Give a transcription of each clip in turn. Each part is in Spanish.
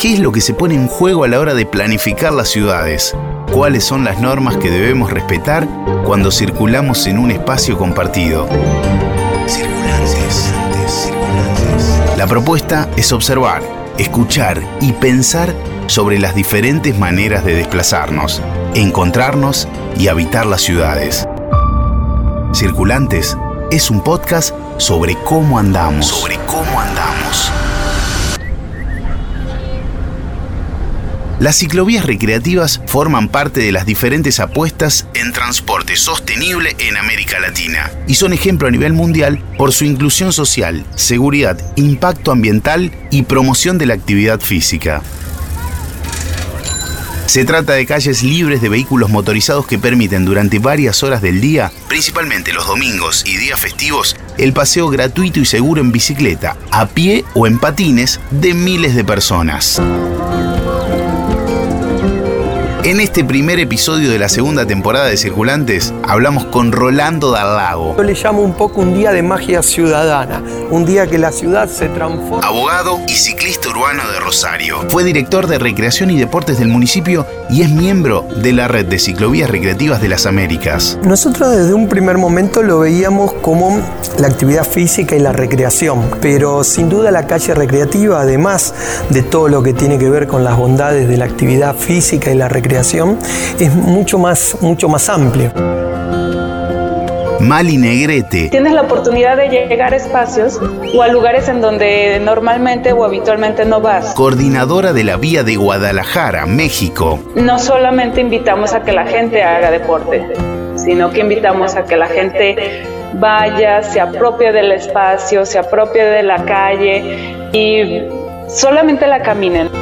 ¿Qué es lo que se pone en juego a la hora de planificar las ciudades? ¿Cuáles son las normas que debemos respetar cuando circulamos en un espacio compartido? Circulantes. La propuesta es observar, escuchar y pensar sobre las diferentes maneras de desplazarnos, encontrarnos y habitar las ciudades. Circulantes es un podcast sobre cómo andamos. Sobre cómo andamos. Las ciclovías recreativas forman parte de las diferentes apuestas en transporte sostenible en América Latina y son ejemplo a nivel mundial por su inclusión social, seguridad, impacto ambiental y promoción de la actividad física. Se trata de calles libres de vehículos motorizados que permiten durante varias horas del día, principalmente los domingos y días festivos, el paseo gratuito y seguro en bicicleta, a pie o en patines de miles de personas. En este primer episodio de la segunda temporada de Circulantes, hablamos con Rolando Lago. Yo le llamo un poco un día de magia ciudadana, un día que la ciudad se transforma. Abogado y ciclista urbano de Rosario. Fue director de Recreación y Deportes del municipio y es miembro de la red de ciclovías recreativas de las Américas. Nosotros desde un primer momento lo veíamos como la actividad física y la recreación, pero sin duda la calle recreativa, además de todo lo que tiene que ver con las bondades de la actividad física y la recreación, es mucho más, mucho más amplio. Mali Negrete. Tienes la oportunidad de llegar a espacios o a lugares en donde normalmente o habitualmente no vas. Coordinadora de la Vía de Guadalajara, México. No solamente invitamos a que la gente haga deporte, sino que invitamos a que la gente vaya, se apropie del espacio, se apropie de la calle y solamente la caminen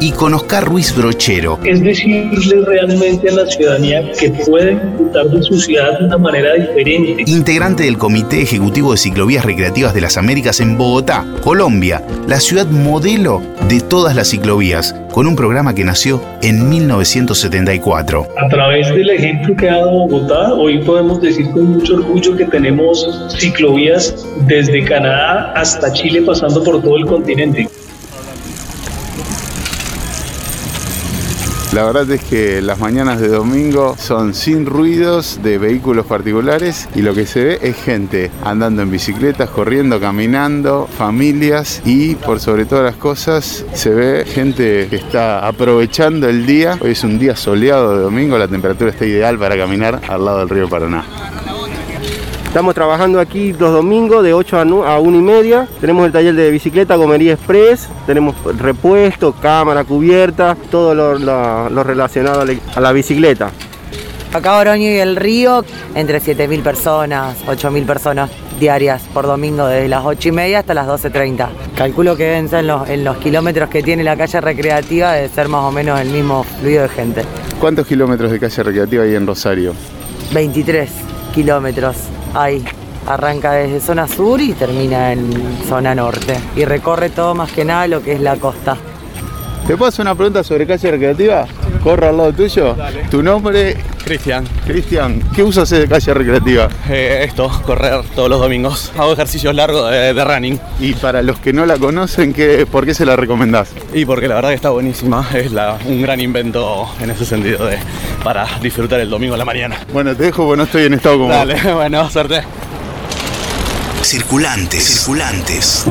y con Oscar Ruiz Brochero. Es decirle realmente a la ciudadanía que puede disfrutar de su ciudad de una manera diferente. Integrante del Comité Ejecutivo de Ciclovías Recreativas de las Américas en Bogotá, Colombia, la ciudad modelo de todas las ciclovías, con un programa que nació en 1974. A través del ejemplo que ha dado Bogotá, hoy podemos decir con mucho orgullo que tenemos ciclovías desde Canadá hasta Chile pasando por todo el continente. La verdad es que las mañanas de domingo son sin ruidos de vehículos particulares y lo que se ve es gente andando en bicicletas, corriendo, caminando, familias y por sobre todas las cosas se ve gente que está aprovechando el día. Hoy es un día soleado de domingo, la temperatura está ideal para caminar al lado del río Paraná. Estamos trabajando aquí los domingos de 8 a 1 y media. Tenemos el taller de bicicleta Comería Express. Tenemos repuesto, cámara cubierta, todo lo, relacionado a la bicicleta. Acá Oroño y el Río, entre 7.000 personas, 8.000 personas diarias por domingo, desde las 8 y media hasta las 12.30. Calculo que deben ser en los, en los kilómetros que tiene la calle recreativa, debe ser más o menos el mismo fluido de gente. ¿Cuántos kilómetros de calle recreativa hay en Rosario? 23 kilómetros ahí. Arranca desde zona sur y termina en zona norte. Y recorre todo más que nada lo que es la costa. ¿Te puedo hacer una pregunta sobre calle recreativa? Corro al lado tuyo. ¿Tu nombre? Cristian. Cristian, ¿qué uso haces de calle recreativa? Eh, esto, correr todos los domingos. Hago ejercicios largos de, running. Y para los que no la conocen, ¿qué, ¿por qué se la recomendás? Y porque la verdad que está buenísima. Es un gran invento en ese sentido de, para disfrutar el domingo a la mañana. Bueno, te dejo porque no estoy en estado como Dale, bueno, suerte. Circulantes. Circulantes.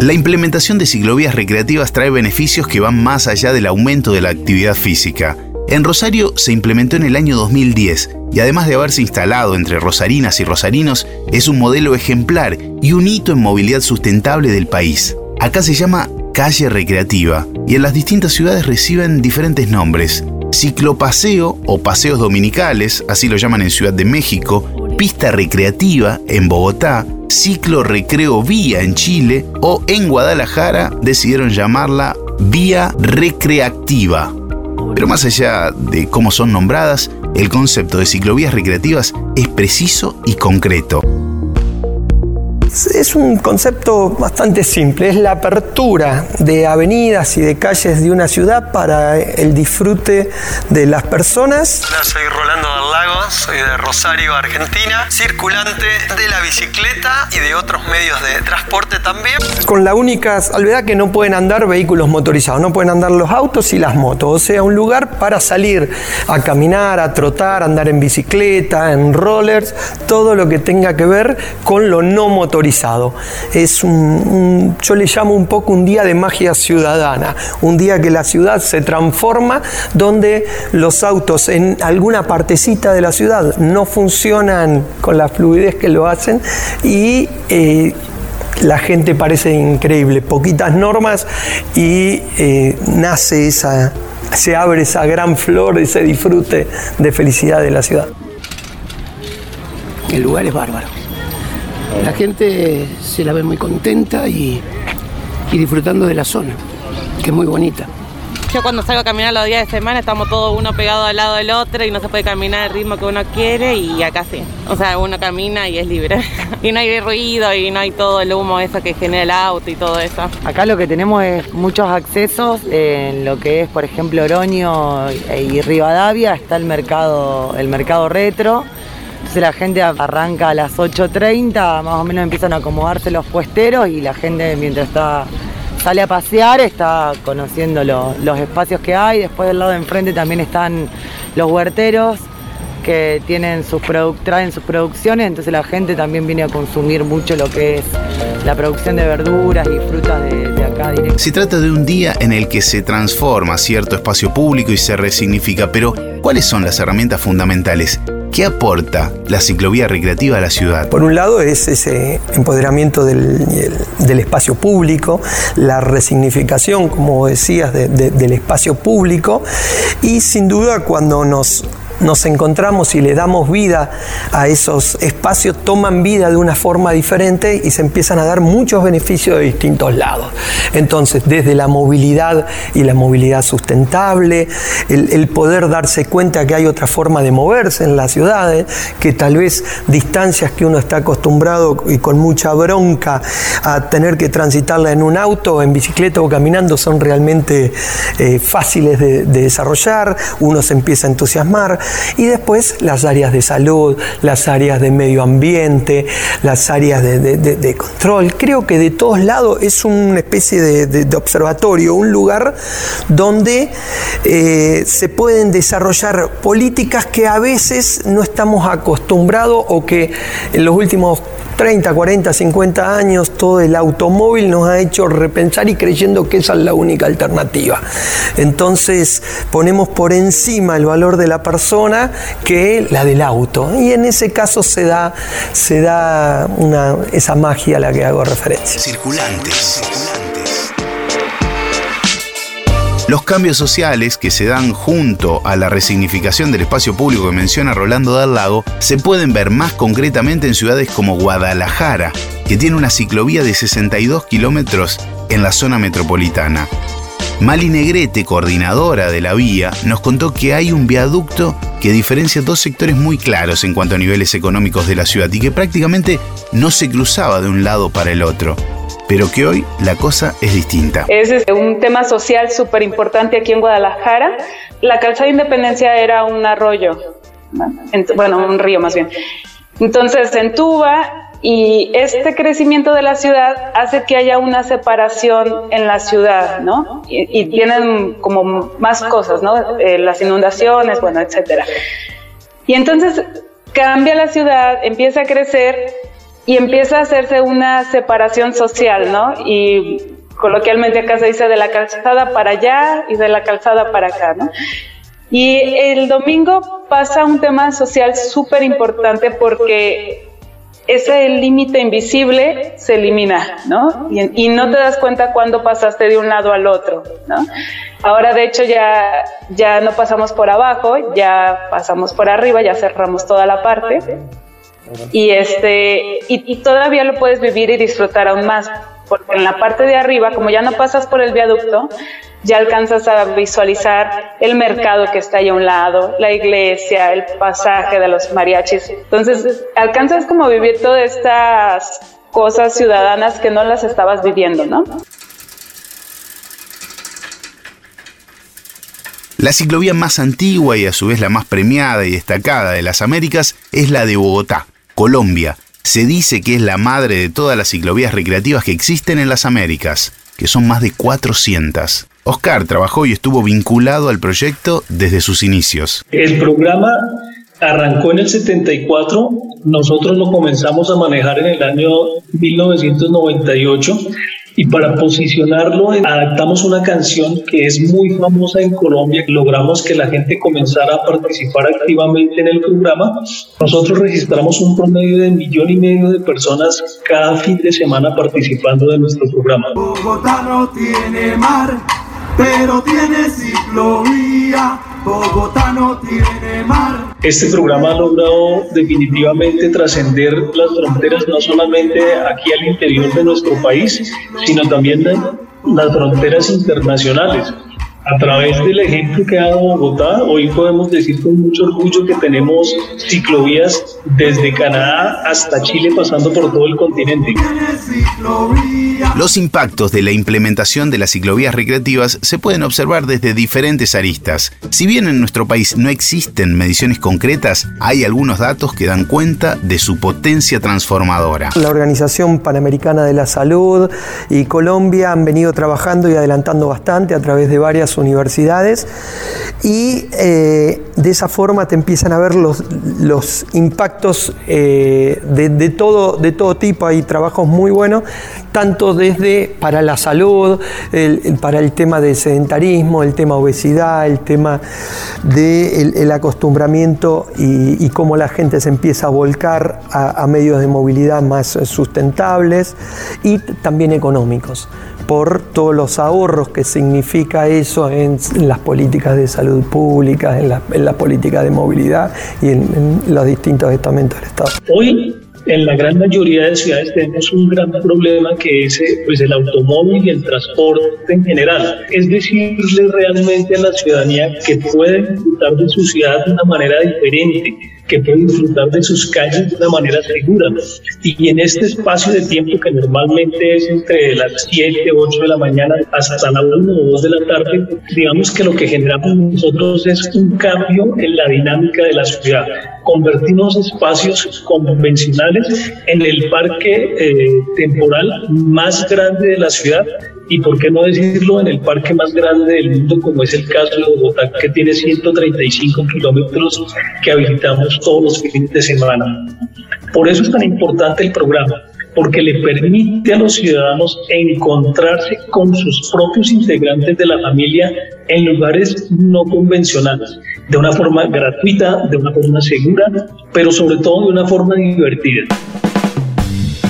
La implementación de ciclovías recreativas trae beneficios que van más allá del aumento de la actividad física. En Rosario se implementó en el año 2010 y además de haberse instalado entre rosarinas y rosarinos, es un modelo ejemplar y un hito en movilidad sustentable del país. Acá se llama calle recreativa y en las distintas ciudades reciben diferentes nombres. Ciclopaseo o paseos dominicales, así lo llaman en Ciudad de México, pista recreativa en Bogotá, ciclo recreo vía en Chile o en Guadalajara decidieron llamarla vía recreativa. Pero más allá de cómo son nombradas, el concepto de ciclovías recreativas es preciso y concreto. Es un concepto bastante simple, es la apertura de avenidas y de calles de una ciudad para el disfrute de las personas. Hola, soy Rolando soy de de Rosario, Argentina, circulante de la bicicleta y de otros medios de transporte también. Con la única salvedad que no pueden andar vehículos motorizados, no pueden andar los autos y las motos, o sea, un lugar para salir a caminar, a trotar, a andar en bicicleta, en rollers, todo lo que tenga que ver con lo no motorizado. Es un, yo le llamo un poco un día de magia ciudadana, un día que la ciudad se transforma donde los autos en alguna partecita de la ciudad no funcionan con la fluidez que lo hacen y eh, la gente parece increíble, poquitas normas y eh, nace esa, se abre esa gran flor, ese disfrute de felicidad de la ciudad. El lugar es bárbaro. La gente se la ve muy contenta y, y disfrutando de la zona, que es muy bonita. Yo cuando salgo a caminar los días de semana estamos todos uno pegado al lado del otro y no se puede caminar al ritmo que uno quiere y acá sí. O sea, uno camina y es libre. y no hay ruido y no hay todo el humo eso que genera el auto y todo eso. Acá lo que tenemos es muchos accesos en lo que es, por ejemplo, Oroño y Rivadavia, está el mercado, el mercado retro. Entonces la gente arranca a las 8.30, más o menos empiezan a acomodarse los puesteros y la gente mientras está sale a pasear, está conociendo los espacios que hay. Después del lado de enfrente también están los huerteros que tienen sus traen sus producciones, entonces la gente también viene a consumir mucho lo que es la producción de verduras y frutas de, de acá directo. Se trata de un día en el que se transforma cierto espacio público y se resignifica, pero ¿cuáles son las herramientas fundamentales? ¿Qué aporta la ciclovía recreativa a la ciudad? Por un lado es ese empoderamiento del, espacio público, la resignificación, como decías, de, de, del espacio público y sin duda cuando nos nos encontramos y le damos vida a esos espacios, toman vida de una forma diferente y se empiezan a dar muchos beneficios de distintos lados. Entonces, desde la movilidad y la movilidad sustentable, el, poder darse cuenta que hay otra forma de moverse en las ciudades, que tal vez distancias que uno está acostumbrado y con mucha bronca a tener que transitarla en un auto, en bicicleta o caminando son realmente eh, fáciles de desarrollar, uno se empieza a entusiasmar y después las áreas de salud, las áreas de medio ambiente, las áreas de, control. Creo que de todos lados es una especie de, observatorio, un lugar donde eh, se pueden desarrollar políticas que a veces no estamos acostumbrados o que en los últimos 30, 40, 50 años todo el automóvil nos ha hecho repensar y creyendo que esa es la única alternativa. Entonces ponemos por encima el valor de la que la del auto. Y en ese caso se da, se da esa magia a la que hago referencia. Circulantes. Los cambios sociales que se dan junto a la resignificación del espacio público que menciona Rolando del Lago se pueden ver más concretamente en ciudades como Guadalajara, que tiene una ciclovía de 62 kilómetros en la zona metropolitana. Mali Negrete, coordinadora de la vía, nos contó que hay un viaducto que diferencia dos sectores muy claros en cuanto a niveles económicos de la ciudad y que prácticamente no se cruzaba de un lado para el otro pero que hoy la cosa es distinta. Es un tema social súper importante aquí en Guadalajara. La calzada de Independencia era un arroyo, bueno, un río más bien. Entonces se entuba y este crecimiento de la ciudad hace que haya una separación en la ciudad, ¿no? Y, tienen como más cosas, ¿no? Eh, las inundaciones, bueno, etcétera. Y entonces cambia la ciudad, empieza a crecer y empieza a hacerse una separación social, ¿no? Y coloquialmente acá se dice de la calzada para allá y de la calzada para acá, ¿no? Y el domingo pasa un tema social súper importante porque ese límite invisible se elimina, ¿no? Y, no te das cuenta cuando pasaste de un lado al otro, ¿no? Ahora, de hecho, ya, ya no pasamos por abajo, ya pasamos por arriba, ya cerramos toda la parte y este y, todavía lo puedes vivir y disfrutar aún más porque en la parte de arriba como ya no pasas por el viaducto ya alcanzas a visualizar el mercado que está ahí a un lado la iglesia el pasaje de los mariachis entonces alcanzas como vivir todas estas cosas ciudadanas que no las estabas viviendo no La ciclovía más antigua y a su vez la más premiada y destacada de las Américas es la de Bogotá, Colombia. Se dice que es la madre de todas las ciclovías recreativas que existen en las Américas, que son más de 400. Oscar trabajó y estuvo vinculado al proyecto desde sus inicios. El programa arrancó en el 74, nosotros lo comenzamos a manejar en el año 1998 y para posicionarlo adaptamos una canción que es muy famosa en Colombia. Logramos que la gente comenzara a participar activamente en el programa. Nosotros registramos un promedio de millón y medio de personas cada fin de semana participando de nuestro programa. Bogotá no tiene mar, pero tiene ciclovía. Bogotá no tiene mar. Este programa ha logrado definitivamente trascender las fronteras, no solamente aquí al interior de nuestro país, sino también las fronteras internacionales. A través del ejemplo que ha dado Bogotá, hoy podemos decir con mucho orgullo que tenemos ciclovías desde Canadá hasta Chile pasando por todo el continente. Los impactos de la implementación de las ciclovías recreativas se pueden observar desde diferentes aristas. Si bien en nuestro país no existen mediciones concretas, hay algunos datos que dan cuenta de su potencia transformadora. La Organización Panamericana de la Salud y Colombia han venido trabajando y adelantando bastante a través de varias universidades y eh, de esa forma te empiezan a ver los, los impactos eh, de, todo, de todo tipo. Hay trabajos muy buenos, tanto desde para la salud, para el tema de sedentarismo, el tema obesidad, el tema del de el acostumbramiento y, cómo la gente se empieza a volcar a, medios de movilidad más sustentables y también económicos por todos los ahorros que significa eso en, las políticas de salud pública, en la, política de movilidad y en, los distintos estamentos del Estado. Hoy en la gran mayoría de ciudades tenemos un gran problema que es pues, el automóvil y el transporte en general. Es decirle realmente a la ciudadanía que puede disfrutar de su ciudad de una manera diferente que pueden disfrutar de sus calles de una manera segura. Y en este espacio de tiempo que normalmente es entre las 7, 8 de la mañana hasta la 1 o 2 de la tarde, digamos que lo que generamos nosotros es un cambio en la dinámica de la ciudad. Convertimos espacios convencionales en el parque eh, temporal más grande de la ciudad y por qué no decirlo en el parque más grande del mundo como es el caso de Bogotá que tiene 135 kilómetros que habilitamos todos los fines de semana. Por eso es tan importante el programa, porque le permite a los ciudadanos encontrarse con sus propios integrantes de la familia en lugares no convencionales, de una forma gratuita, de una forma segura, pero sobre todo de una forma divertida.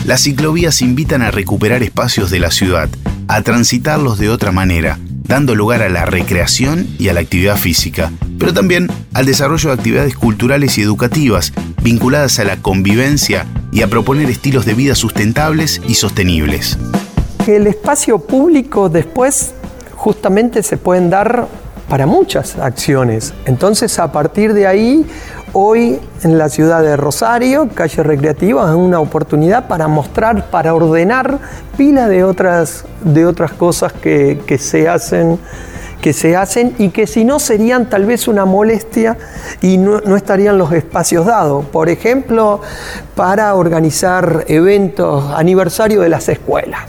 Las ciclovías invitan a recuperar espacios de la ciudad, a transitarlos de otra manera, dando lugar a la recreación y a la actividad física, pero también al desarrollo de actividades culturales y educativas vinculadas a la convivencia y a proponer estilos de vida sustentables y sostenibles. El espacio público después justamente se pueden dar para muchas acciones. Entonces a partir de ahí Hoy en la ciudad de Rosario, calle recreativa, es una oportunidad para mostrar, para ordenar pila de otras, de otras cosas que, que se hacen que se hacen y que si no serían tal vez una molestia y no, estarían los espacios dados. Por ejemplo, para organizar eventos, aniversario de las escuelas.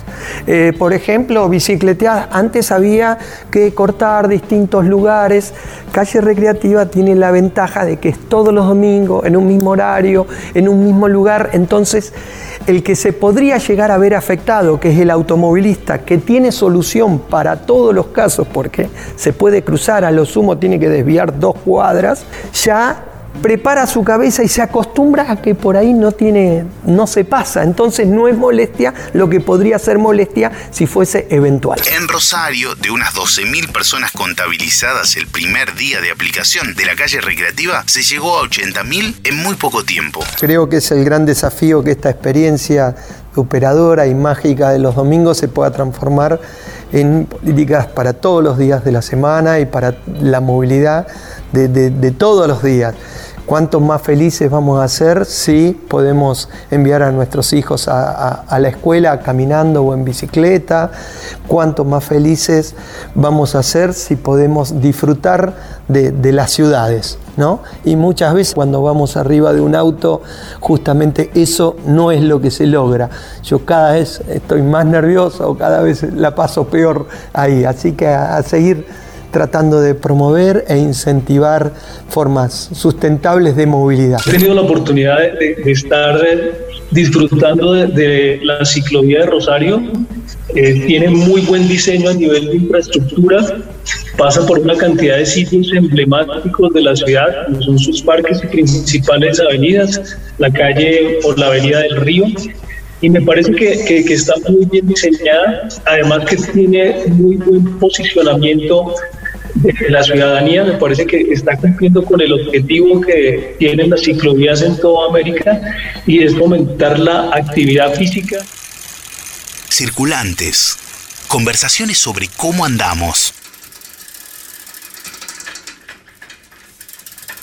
Eh, por ejemplo, bicicleteadas. Antes había que cortar distintos lugares. Calle Recreativa tiene la ventaja de que es todos los domingos, en un mismo horario, en un mismo lugar. Entonces, el que se podría llegar a ver afectado, que es el automovilista, que tiene solución para todos los casos, porque se puede cruzar, a lo sumo tiene que desviar dos cuadras, ya prepara su cabeza y se acostumbra a que por ahí no tiene, no se pasa. Entonces no es molestia lo que podría ser molestia si fuese eventual. En Rosario, de unas 12.000 personas contabilizadas el primer día de aplicación de la calle recreativa, se llegó a 80.000 en muy poco tiempo. Creo que es el gran desafío que esta experiencia operadora y mágica de los domingos se pueda transformar en políticas para todos los días de la semana y para la movilidad de todos los días ¿Cuántos más felices vamos a ser si podemos enviar a nuestros hijos a, la escuela caminando o en bicicleta? ¿Cuántos más felices vamos a ser si podemos disfrutar de, las ciudades? ¿no? Y muchas veces cuando vamos arriba de un auto, justamente eso no es lo que se logra. Yo cada vez estoy más nervioso, cada vez la paso peor ahí. Así que a seguir tratando de promover e incentivar formas sustentables de movilidad. He tenido la oportunidad de, estar disfrutando de, la ciclovía de Rosario. Eh, tiene muy buen diseño a nivel de infraestructura, pasa por una cantidad de sitios emblemáticos de la ciudad, como son sus parques y principales avenidas, la calle por la avenida del río, y me parece que, que, que, está muy bien diseñada, además que tiene muy buen posicionamiento de la ciudadanía, me parece que está cumpliendo con el objetivo que tienen las ciclovías en toda América y es fomentar la actividad física. Circulantes. Conversaciones sobre cómo andamos.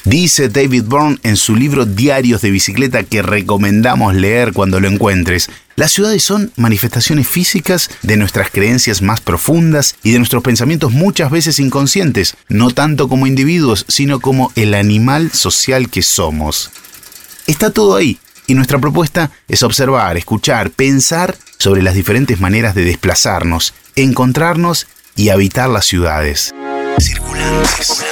Dice David Byrne en su libro Diarios de Bicicleta que recomendamos leer cuando lo encuentres. Las ciudades son manifestaciones físicas de nuestras creencias más profundas y de nuestros pensamientos muchas veces inconscientes, no tanto como individuos, sino como el animal social que somos. Está todo ahí, y nuestra propuesta es observar, escuchar, pensar sobre las diferentes maneras de desplazarnos, encontrarnos y habitar las ciudades. Circulantes.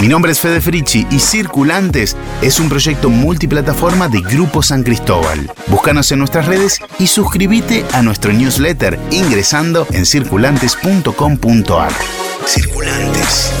Mi nombre es Fede Frichi y Circulantes es un proyecto multiplataforma de Grupo San Cristóbal. Búscanos en nuestras redes y suscríbete a nuestro newsletter ingresando en circulantes.com.ar. Circulantes.